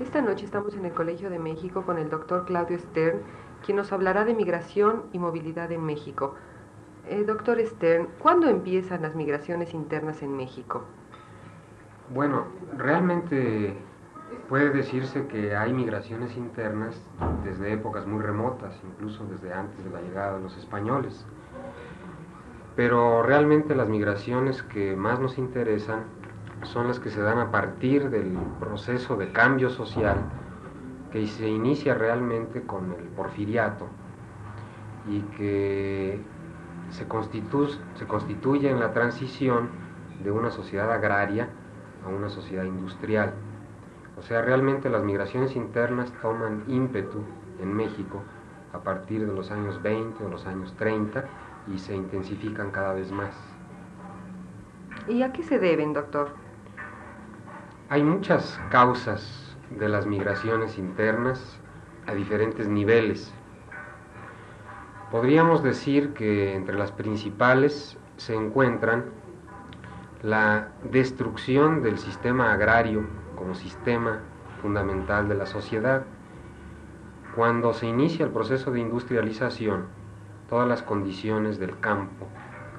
Esta noche estamos en el Colegio de México con el doctor Claudio Stern, quien nos hablará de migración y movilidad en México. Eh, doctor Stern, ¿cuándo empiezan las migraciones internas en México? Bueno, realmente puede decirse que hay migraciones internas desde épocas muy remotas, incluso desde antes de la llegada de los españoles. Pero realmente las migraciones que más nos interesan son las que se dan a partir del proceso de cambio social que se inicia realmente con el porfiriato y que se, se constituye en la transición de una sociedad agraria a una sociedad industrial. O sea, realmente las migraciones internas toman ímpetu en México a partir de los años 20 o los años 30 y se intensifican cada vez más. ¿Y a qué se deben, doctor? Hay muchas causas de las migraciones internas a diferentes niveles. Podríamos decir que entre las principales se encuentran la destrucción del sistema agrario como sistema fundamental de la sociedad. Cuando se inicia el proceso de industrialización, todas las condiciones del campo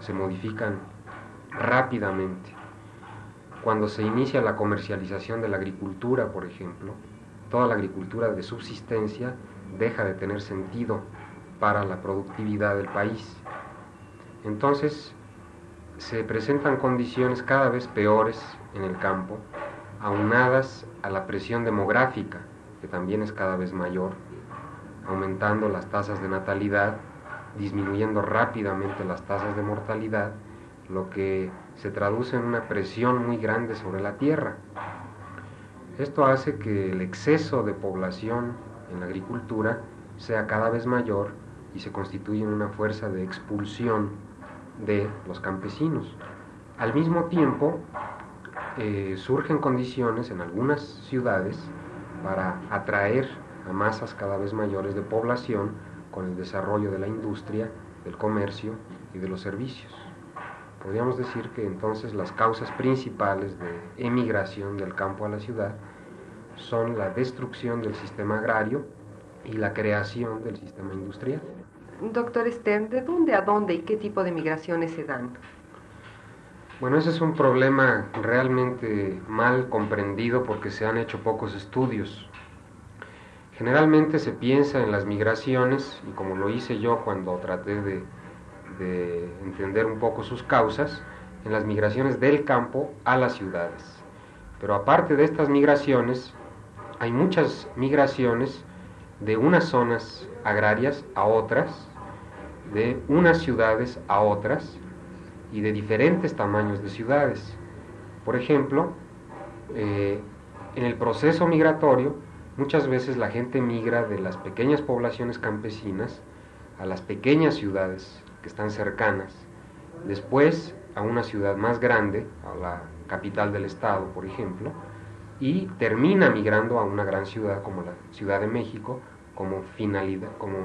se modifican rápidamente cuando se inicia la comercialización de la agricultura, por ejemplo, toda la agricultura de subsistencia deja de tener sentido para la productividad del país. Entonces, se presentan condiciones cada vez peores en el campo, aunadas a la presión demográfica, que también es cada vez mayor, aumentando las tasas de natalidad, disminuyendo rápidamente las tasas de mortalidad, lo que se traduce en una presión muy grande sobre la tierra. Esto hace que el exceso de población en la agricultura sea cada vez mayor y se constituye en una fuerza de expulsión de los campesinos. Al mismo tiempo, eh, surgen condiciones en algunas ciudades para atraer a masas cada vez mayores de población con el desarrollo de la industria, del comercio y de los servicios. Podríamos decir que entonces las causas principales de emigración del campo a la ciudad son la destrucción del sistema agrario y la creación del sistema industrial. Doctor Stern, ¿de dónde a dónde y qué tipo de migraciones se dan? Bueno, ese es un problema realmente mal comprendido porque se han hecho pocos estudios. Generalmente se piensa en las migraciones, y como lo hice yo cuando traté de de entender un poco sus causas en las migraciones del campo a las ciudades. Pero aparte de estas migraciones, hay muchas migraciones de unas zonas agrarias a otras, de unas ciudades a otras y de diferentes tamaños de ciudades. Por ejemplo, eh, en el proceso migratorio, muchas veces la gente migra de las pequeñas poblaciones campesinas a las pequeñas ciudades que están cercanas, después a una ciudad más grande, a la capital del estado, por ejemplo, y termina migrando a una gran ciudad como la Ciudad de México como finalidad, como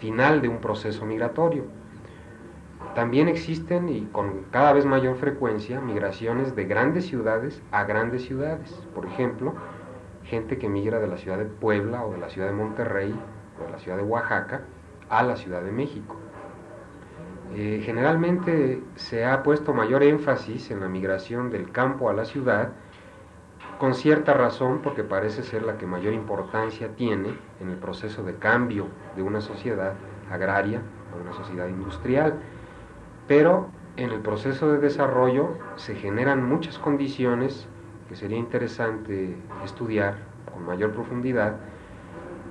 final de un proceso migratorio. También existen y con cada vez mayor frecuencia migraciones de grandes ciudades a grandes ciudades. Por ejemplo, gente que migra de la ciudad de Puebla o de la ciudad de Monterrey o de la ciudad de Oaxaca a la Ciudad de México. Eh, generalmente se ha puesto mayor énfasis en la migración del campo a la ciudad, con cierta razón porque parece ser la que mayor importancia tiene en el proceso de cambio de una sociedad agraria a una sociedad industrial. Pero en el proceso de desarrollo se generan muchas condiciones que sería interesante estudiar con mayor profundidad,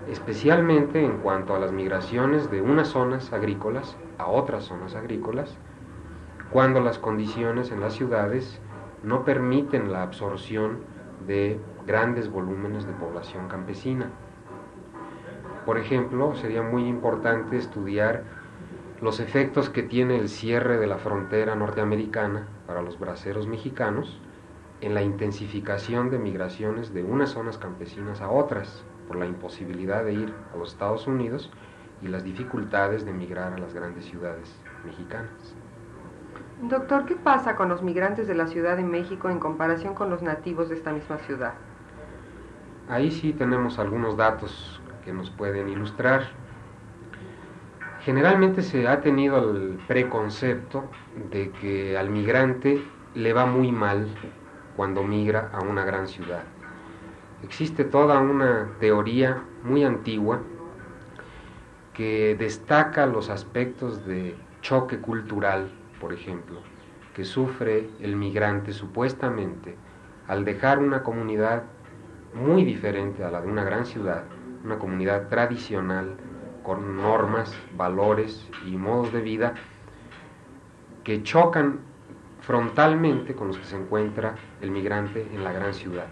especialmente en cuanto a las migraciones de unas zonas agrícolas a otras zonas agrícolas, cuando las condiciones en las ciudades no permiten la absorción de grandes volúmenes de población campesina. Por ejemplo, sería muy importante estudiar los efectos que tiene el cierre de la frontera norteamericana para los braceros mexicanos en la intensificación de migraciones de unas zonas campesinas a otras por la imposibilidad de ir a los Estados Unidos y las dificultades de emigrar a las grandes ciudades mexicanas. Doctor, ¿qué pasa con los migrantes de la Ciudad de México en comparación con los nativos de esta misma ciudad? ahí sí tenemos algunos datos que nos pueden ilustrar. Generalmente se ha tenido el preconcepto de que al migrante le va muy mal cuando migra a una gran ciudad. Existe toda una teoría muy antigua que destaca los aspectos de choque cultural, por ejemplo, que sufre el migrante supuestamente al dejar una comunidad muy diferente a la de una gran ciudad, una comunidad tradicional, con normas, valores y modos de vida que chocan frontalmente con los que se encuentra el migrante en la gran ciudad.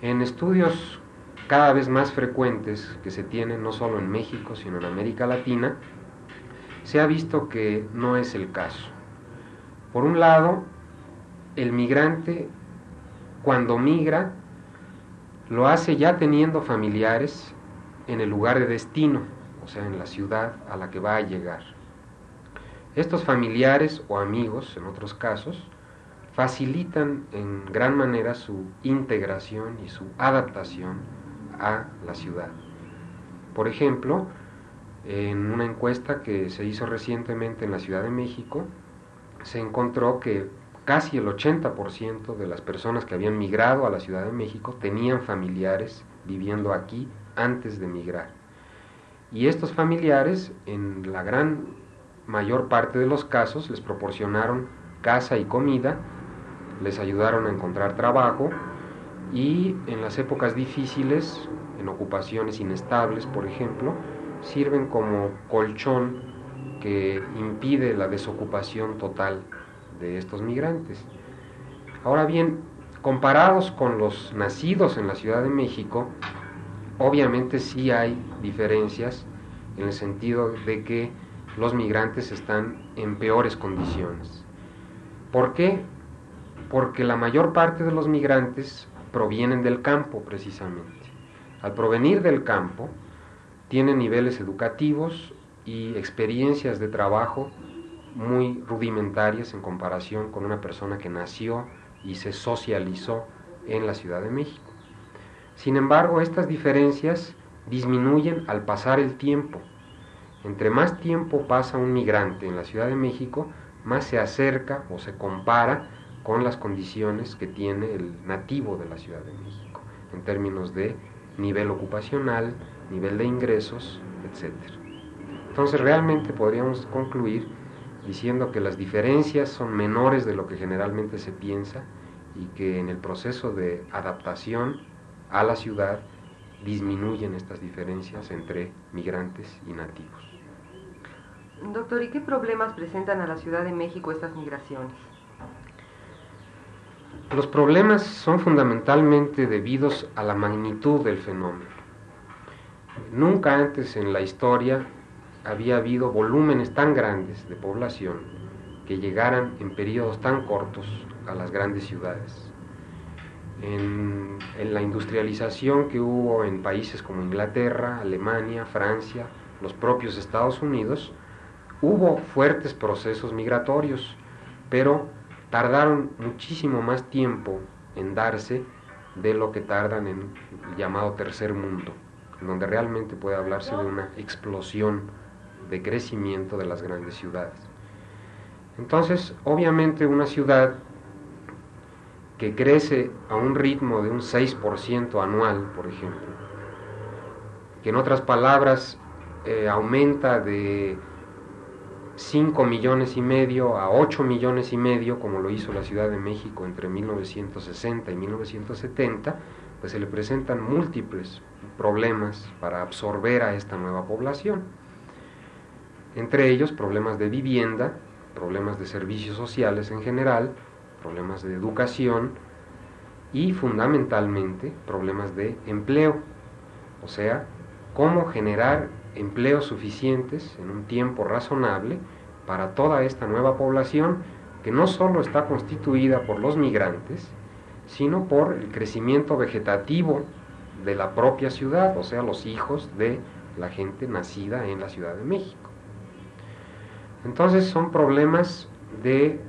En estudios cada vez más frecuentes que se tienen no solo en México, sino en América Latina, se ha visto que no es el caso. Por un lado, el migrante cuando migra lo hace ya teniendo familiares en el lugar de destino, o sea, en la ciudad a la que va a llegar. Estos familiares o amigos, en otros casos, facilitan en gran manera su integración y su adaptación a la ciudad. Por ejemplo, en una encuesta que se hizo recientemente en la Ciudad de México, se encontró que casi el 80% de las personas que habían migrado a la Ciudad de México tenían familiares viviendo aquí antes de migrar. Y estos familiares, en la gran mayor parte de los casos, les proporcionaron casa y comida, les ayudaron a encontrar trabajo y en las épocas difíciles, en ocupaciones inestables, por ejemplo, sirven como colchón que impide la desocupación total de estos migrantes. Ahora bien, comparados con los nacidos en la Ciudad de México, obviamente sí hay diferencias en el sentido de que los migrantes están en peores condiciones. ¿Por qué? Porque la mayor parte de los migrantes provienen del campo precisamente. Al provenir del campo, tienen niveles educativos y experiencias de trabajo muy rudimentarias en comparación con una persona que nació y se socializó en la Ciudad de México. Sin embargo, estas diferencias disminuyen al pasar el tiempo. Entre más tiempo pasa un migrante en la Ciudad de México, más se acerca o se compara con las condiciones que tiene el nativo de la Ciudad de México, en términos de nivel ocupacional, nivel de ingresos, etc. Entonces realmente podríamos concluir diciendo que las diferencias son menores de lo que generalmente se piensa y que en el proceso de adaptación a la ciudad disminuyen estas diferencias entre migrantes y nativos. Doctor, ¿y qué problemas presentan a la Ciudad de México estas migraciones? Los problemas son fundamentalmente debidos a la magnitud del fenómeno. Nunca antes en la historia había habido volúmenes tan grandes de población que llegaran en periodos tan cortos a las grandes ciudades. En, en, la industrialización que hubo en países como Inglaterra, Alemania, Francia, los propios Estados Unidos, hubo fuertes procesos migratorios, pero tardaron muchísimo más tiempo en darse de lo que tardan en el llamado tercer mundo, donde realmente puede hablarse de una explosión de crecimiento de las grandes ciudades. Entonces, obviamente una ciudad que crece a un ritmo de un 6% anual, por ejemplo, que en otras palabras eh, aumenta de 5 millones y medio a 8 millones y medio, como lo hizo la Ciudad de México entre 1960 y 1970, pues se le presentan múltiples problemas para absorber a esta nueva población. Entre ellos problemas de vivienda, problemas de servicios sociales en general, problemas de educación y fundamentalmente problemas de empleo, o sea, cómo generar empleos suficientes en un tiempo razonable para toda esta nueva población que no solo está constituida por los migrantes, sino por el crecimiento vegetativo de la propia ciudad, o sea, los hijos de la gente nacida en la Ciudad de México. Entonces son problemas de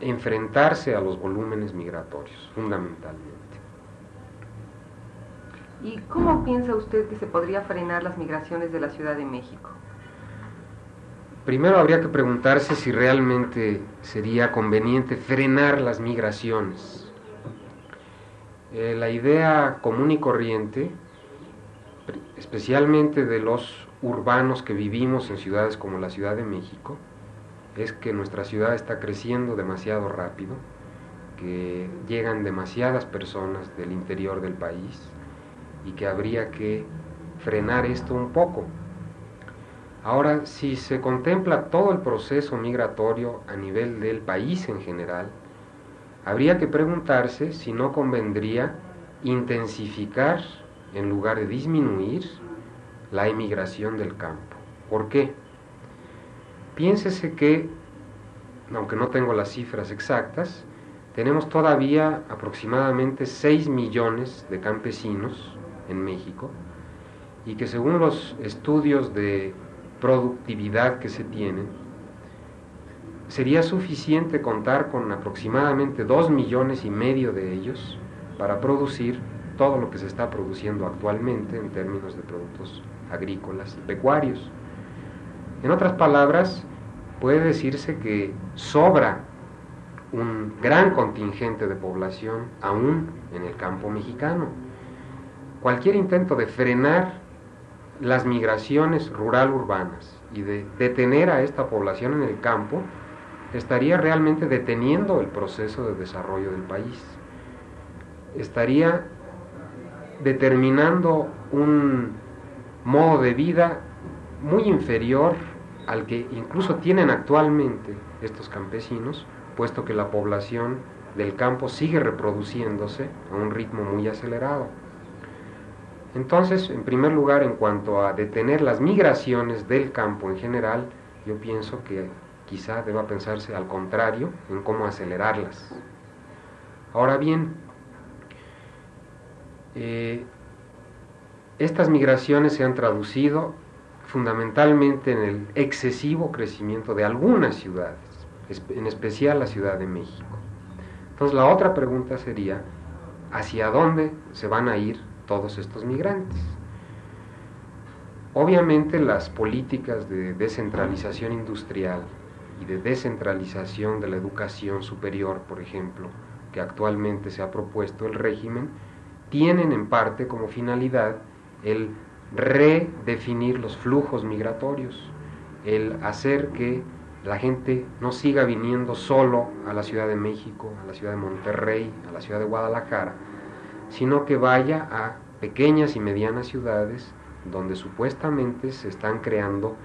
enfrentarse a los volúmenes migratorios, fundamentalmente. ¿Y cómo piensa usted que se podría frenar las migraciones de la Ciudad de México? Primero habría que preguntarse si realmente sería conveniente frenar las migraciones. Eh, la idea común y corriente, especialmente de los urbanos que vivimos en ciudades como la Ciudad de México, es que nuestra ciudad está creciendo demasiado rápido, que llegan demasiadas personas del interior del país y que habría que frenar esto un poco. Ahora, si se contempla todo el proceso migratorio a nivel del país en general, habría que preguntarse si no convendría intensificar en lugar de disminuir la emigración del campo. ¿Por qué? Piénsese que, aunque no tengo las cifras exactas, tenemos todavía aproximadamente 6 millones de campesinos en México y que según los estudios de productividad que se tienen, sería suficiente contar con aproximadamente 2 millones y medio de ellos para producir todo lo que se está produciendo actualmente en términos de productos agrícolas y pecuarios. En otras palabras, puede decirse que sobra un gran contingente de población aún en el campo mexicano. Cualquier intento de frenar las migraciones rural-urbanas y de detener a esta población en el campo estaría realmente deteniendo el proceso de desarrollo del país. Estaría determinando un modo de vida muy inferior al que incluso tienen actualmente estos campesinos, puesto que la población del campo sigue reproduciéndose a un ritmo muy acelerado. Entonces, en primer lugar, en cuanto a detener las migraciones del campo en general, yo pienso que quizá deba pensarse al contrario en cómo acelerarlas. Ahora bien, eh, estas migraciones se han traducido fundamentalmente en el excesivo crecimiento de algunas ciudades, en especial la Ciudad de México. Entonces la otra pregunta sería, ¿hacia dónde se van a ir todos estos migrantes. Obviamente las políticas de descentralización industrial y de descentralización de la educación superior, por ejemplo, que actualmente se ha propuesto el régimen, tienen en parte como finalidad el redefinir los flujos migratorios, el hacer que la gente no siga viniendo solo a la Ciudad de México, a la Ciudad de Monterrey, a la Ciudad de Guadalajara, sino que vaya a pequeñas y medianas ciudades donde supuestamente se están creando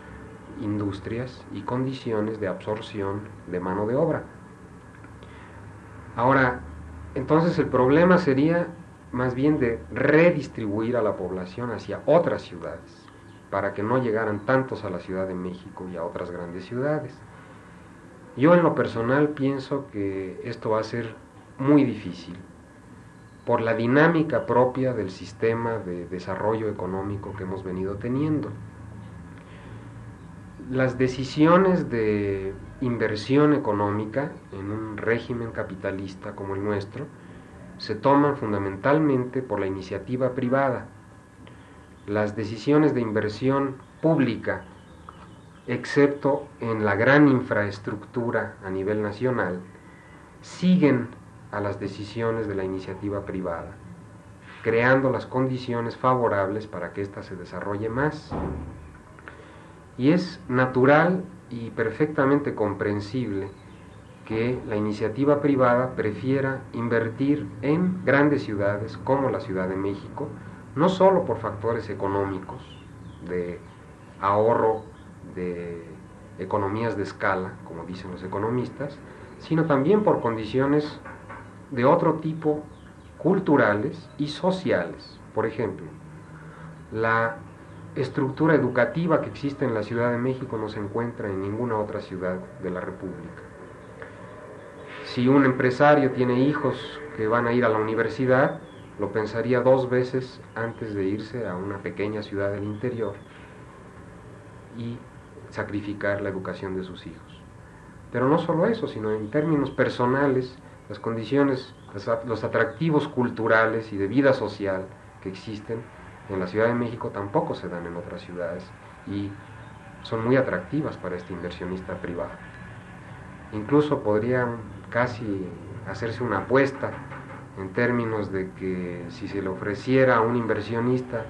industrias y condiciones de absorción de mano de obra. Ahora, entonces el problema sería más bien de redistribuir a la población hacia otras ciudades, para que no llegaran tantos a la Ciudad de México y a otras grandes ciudades. Yo en lo personal pienso que esto va a ser muy difícil, por la dinámica propia del sistema de desarrollo económico que hemos venido teniendo. Las decisiones de inversión económica en un régimen capitalista como el nuestro se toman fundamentalmente por la iniciativa privada. Las decisiones de inversión pública, excepto en la gran infraestructura a nivel nacional, siguen a las decisiones de la iniciativa privada, creando las condiciones favorables para que ésta se desarrolle más. Y es natural y perfectamente comprensible que la iniciativa privada prefiera invertir en grandes ciudades como la Ciudad de México, no solo por factores económicos, de ahorro, de economías de escala, como dicen los economistas, sino también por condiciones de otro tipo culturales y sociales. Por ejemplo, la estructura educativa que existe en la Ciudad de México no se encuentra en ninguna otra ciudad de la República. Si un empresario tiene hijos que van a ir a la universidad, lo pensaría dos veces antes de irse a una pequeña ciudad del interior y sacrificar la educación de sus hijos. Pero no solo eso, sino en términos personales, las condiciones, los atractivos culturales y de vida social que existen en la Ciudad de México tampoco se dan en otras ciudades y son muy atractivas para este inversionista privado. Incluso podrían casi hacerse una apuesta en términos de que si se le ofreciera a un inversionista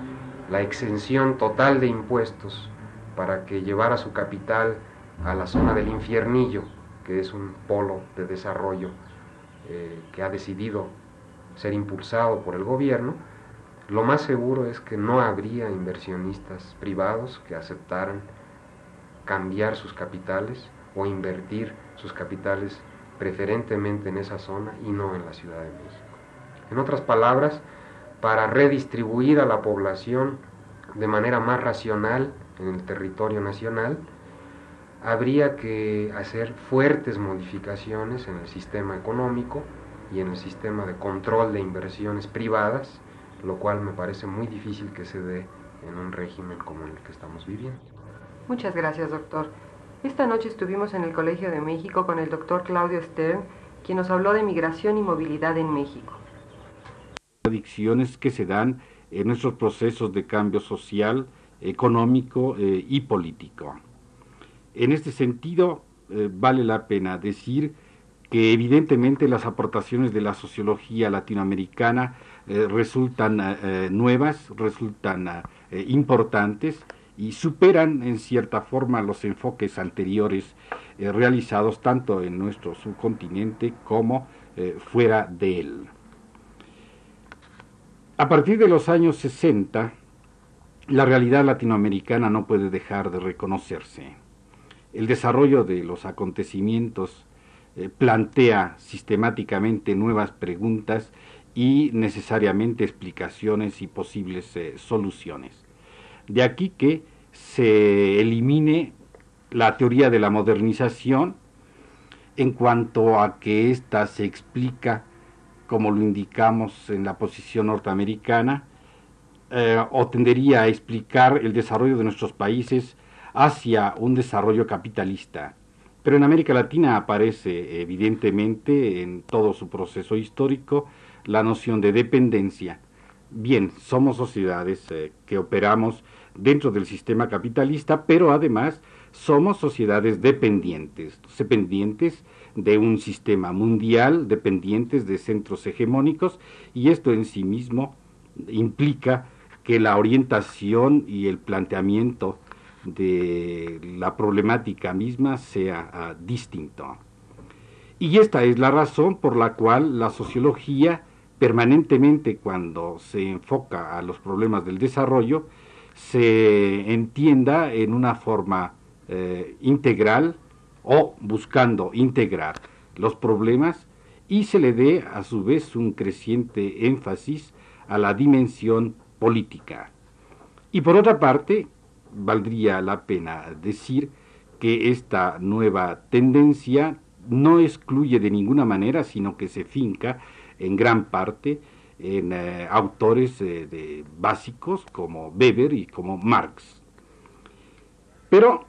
la exención total de impuestos para que llevara su capital a la zona del infiernillo, que es un polo de desarrollo eh, que ha decidido ser impulsado por el gobierno, lo más seguro es que no habría inversionistas privados que aceptaran cambiar sus capitales o invertir sus capitales preferentemente en esa zona y no en la Ciudad de México. En otras palabras, para redistribuir a la población de manera más racional en el territorio nacional, habría que hacer fuertes modificaciones en el sistema económico y en el sistema de control de inversiones privadas, lo cual me parece muy difícil que se dé en un régimen como el que estamos viviendo. Muchas gracias, doctor. Esta noche estuvimos en el Colegio de México con el doctor Claudio Stern, quien nos habló de migración y movilidad en México. Adicciones que se dan en nuestros procesos de cambio social, económico eh, y político. En este sentido, eh, vale la pena decir que evidentemente las aportaciones de la sociología latinoamericana eh, resultan nuevas, resultan importantes y superan en cierta forma los enfoques anteriores realizados tanto en nuestro subcontinente como fuera de él. A partir de los años 60, la realidad latinoamericana no puede dejar de reconocerse. El desarrollo de los acontecimientos eh, plantea sistemáticamente nuevas preguntas y necesariamente explicaciones y posibles eh, soluciones. De aquí que se elimine la teoría de la modernización en cuanto a que ésta se explica, como lo indicamos en la posición norteamericana, eh, o tendería a explicar el desarrollo de nuestros países hacia un desarrollo capitalista. Pero en América Latina aparece evidentemente en todo su proceso histórico la noción de dependencia. Bien, somos sociedades eh, que operamos dentro del sistema capitalista, pero además somos sociedades dependientes, dependientes de un sistema mundial, dependientes de centros hegemónicos, y esto en sí mismo implica que la orientación y el planteamiento de la problemática misma sea ah, distinto. Y esta es la razón por la cual la sociología permanentemente cuando se enfoca a los problemas del desarrollo se entienda en una forma eh, integral o buscando integrar los problemas y se le dé a su vez un creciente énfasis a la dimensión política. Y por otra parte, valdría la pena decir que esta nueva tendencia no excluye de ninguna manera, sino que se finca en gran parte en eh, autores eh, de, básicos como Weber y como Marx. Pero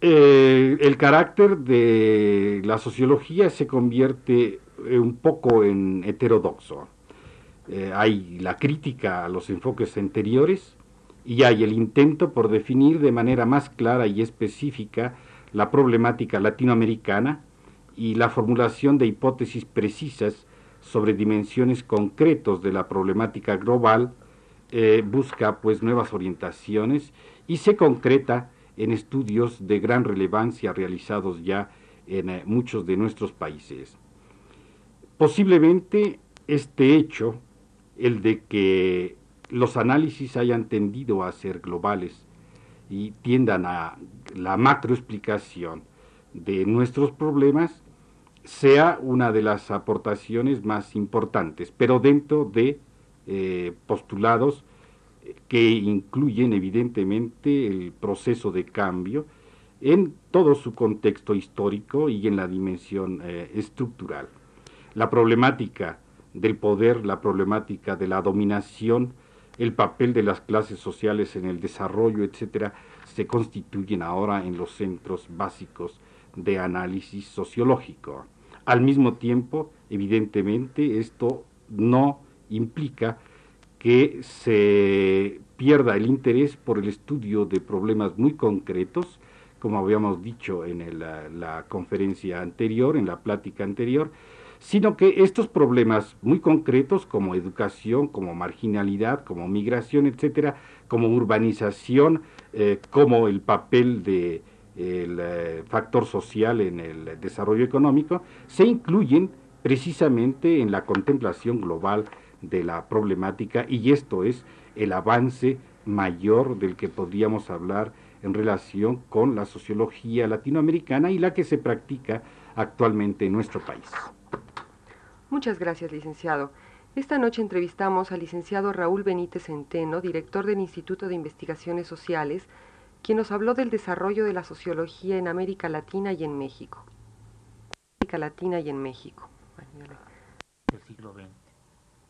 eh, el carácter de la sociología se convierte un poco en heterodoxo. Hay la crítica a los enfoques anteriores y hay el intento por definir de manera más clara y específica la problemática latinoamericana y la formulación de hipótesis precisas sobre dimensiones concretos de la problemática global eh, busca pues nuevas orientaciones y se concreta en estudios de gran relevancia realizados ya en eh, muchos de nuestros países. Posiblemente este hecho el de que los análisis hayan tendido a ser globales y tiendan a la macroexplicación de nuestros problemas sea una de las aportaciones más importantes, pero dentro de eh, postulados que incluyen evidentemente el proceso de cambio en todo su contexto histórico y en la dimensión eh, estructural. La problemática del poder, la problemática de la dominación, el papel de las clases sociales en el desarrollo, etcétera, se constituyen ahora en los centros básicos de análisis sociológico. Al mismo tiempo, evidentemente, esto no implica que se pierda el interés por el estudio de problemas muy concretos, como habíamos dicho en la, conferencia anterior, en la plática anterior, sino que estos problemas muy concretos como educación, como marginalidad, como migración, etcétera, como urbanización, eh, como el papel de el eh, factor social en el desarrollo económico, se incluyen precisamente en la contemplación global de la problemática y esto es el avance mayor del que podríamos hablar en relación con la sociología latinoamericana y la que se practica actualmente en nuestro país. Muchas gracias, licenciado. Esta noche entrevistamos al licenciado Raúl Benítez Centeno, director del Instituto de Investigaciones Sociales, quien nos habló del desarrollo de la sociología en América Latina y en México. América Latina y en México. Del siglo XX,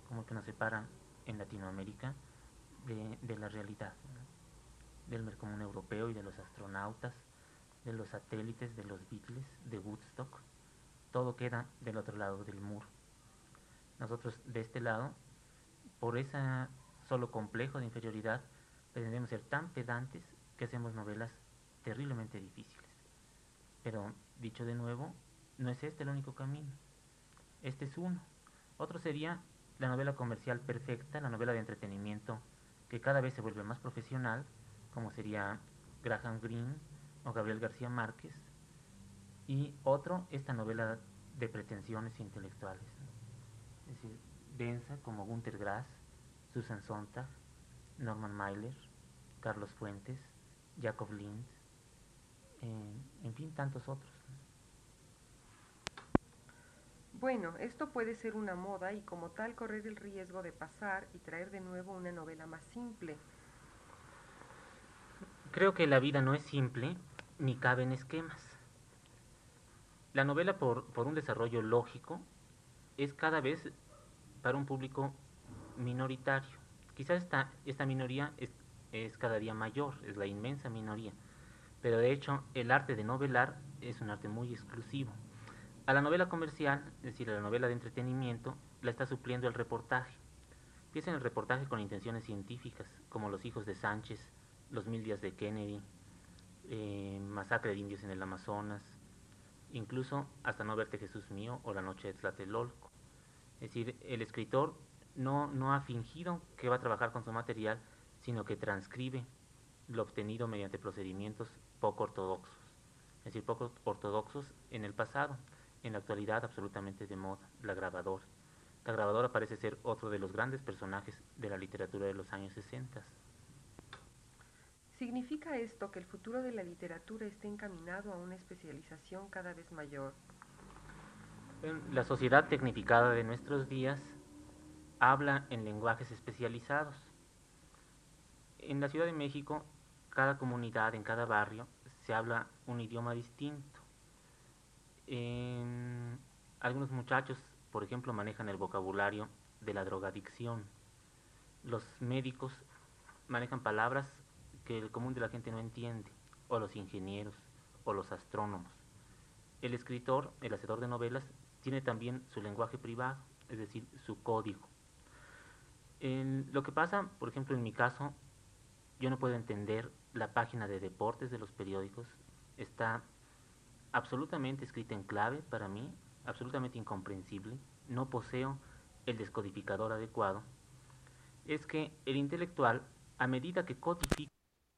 como que nos separan en Latinoamérica de, la realidad, del mercomún europeo y de los astronautas, de los satélites, de los Beatles, de Woodstock, todo queda del otro lado del muro. Nosotros de este lado, por ese solo complejo de inferioridad, pretendemos ser tan pedantes que hacemos novelas terriblemente difíciles. Pero, dicho de nuevo, no es este el único camino. Este es uno. Otro sería la novela comercial perfecta, la novela de entretenimiento que cada vez se vuelve más profesional, como sería Graham Greene o Gabriel García Márquez. Y otro, esta novela de pretensiones intelectuales. Es decir, densa como Günter Grass, Susan Sontag, Norman Mailer, Carlos Fuentes, Jacob Linz, en fin, tantos otros. Bueno, esto puede ser una moda y como tal correr el riesgo de pasar y traer de nuevo una novela más simple. Creo que la vida no es simple ni cabe en esquemas. La novela por, por un desarrollo lógico es cada vez para un público minoritario. Quizás esta, esta minoría es es cada día mayor, es la inmensa minoría. Pero de hecho, el arte de novelar es un arte muy exclusivo. A la novela comercial, es decir, a la novela de entretenimiento, la está supliendo el reportaje. Piensa en el reportaje con intenciones científicas, como Los hijos de Sánchez, Los mil días de Kennedy, eh, Masacre de indios en el Amazonas, incluso Hasta no verte Jesús mío o La noche de Tlatelolco. Es decir, el escritor no, no ha fingido que va a trabajar con su material, sino que transcribe lo obtenido mediante procedimientos poco ortodoxos, es decir, poco ortodoxos en el pasado, en la actualidad absolutamente de moda, la grabadora. La grabadora parece ser otro de los grandes personajes de la literatura de los años 60. ¿Significa esto que el futuro de la literatura está encaminado a una especialización cada vez mayor? La sociedad tecnificada de nuestros días habla en lenguajes especializados en la Ciudad de México, cada comunidad, en cada barrio, se habla un idioma distinto. algunos muchachos, por ejemplo, manejan el vocabulario de la drogadicción. Los médicos manejan palabras que el común de la gente no entiende, o los ingenieros, o los astrónomos. El escritor, el hacedor de novelas, tiene también su lenguaje privado, es decir, su código. lo que pasa, por ejemplo, en mi caso, yo no puedo entender la página de deportes de los periódicos. Está absolutamente escrita en clave para mí, absolutamente incomprensible. No poseo el descodificador adecuado. Es que el intelectual, a medida que codifica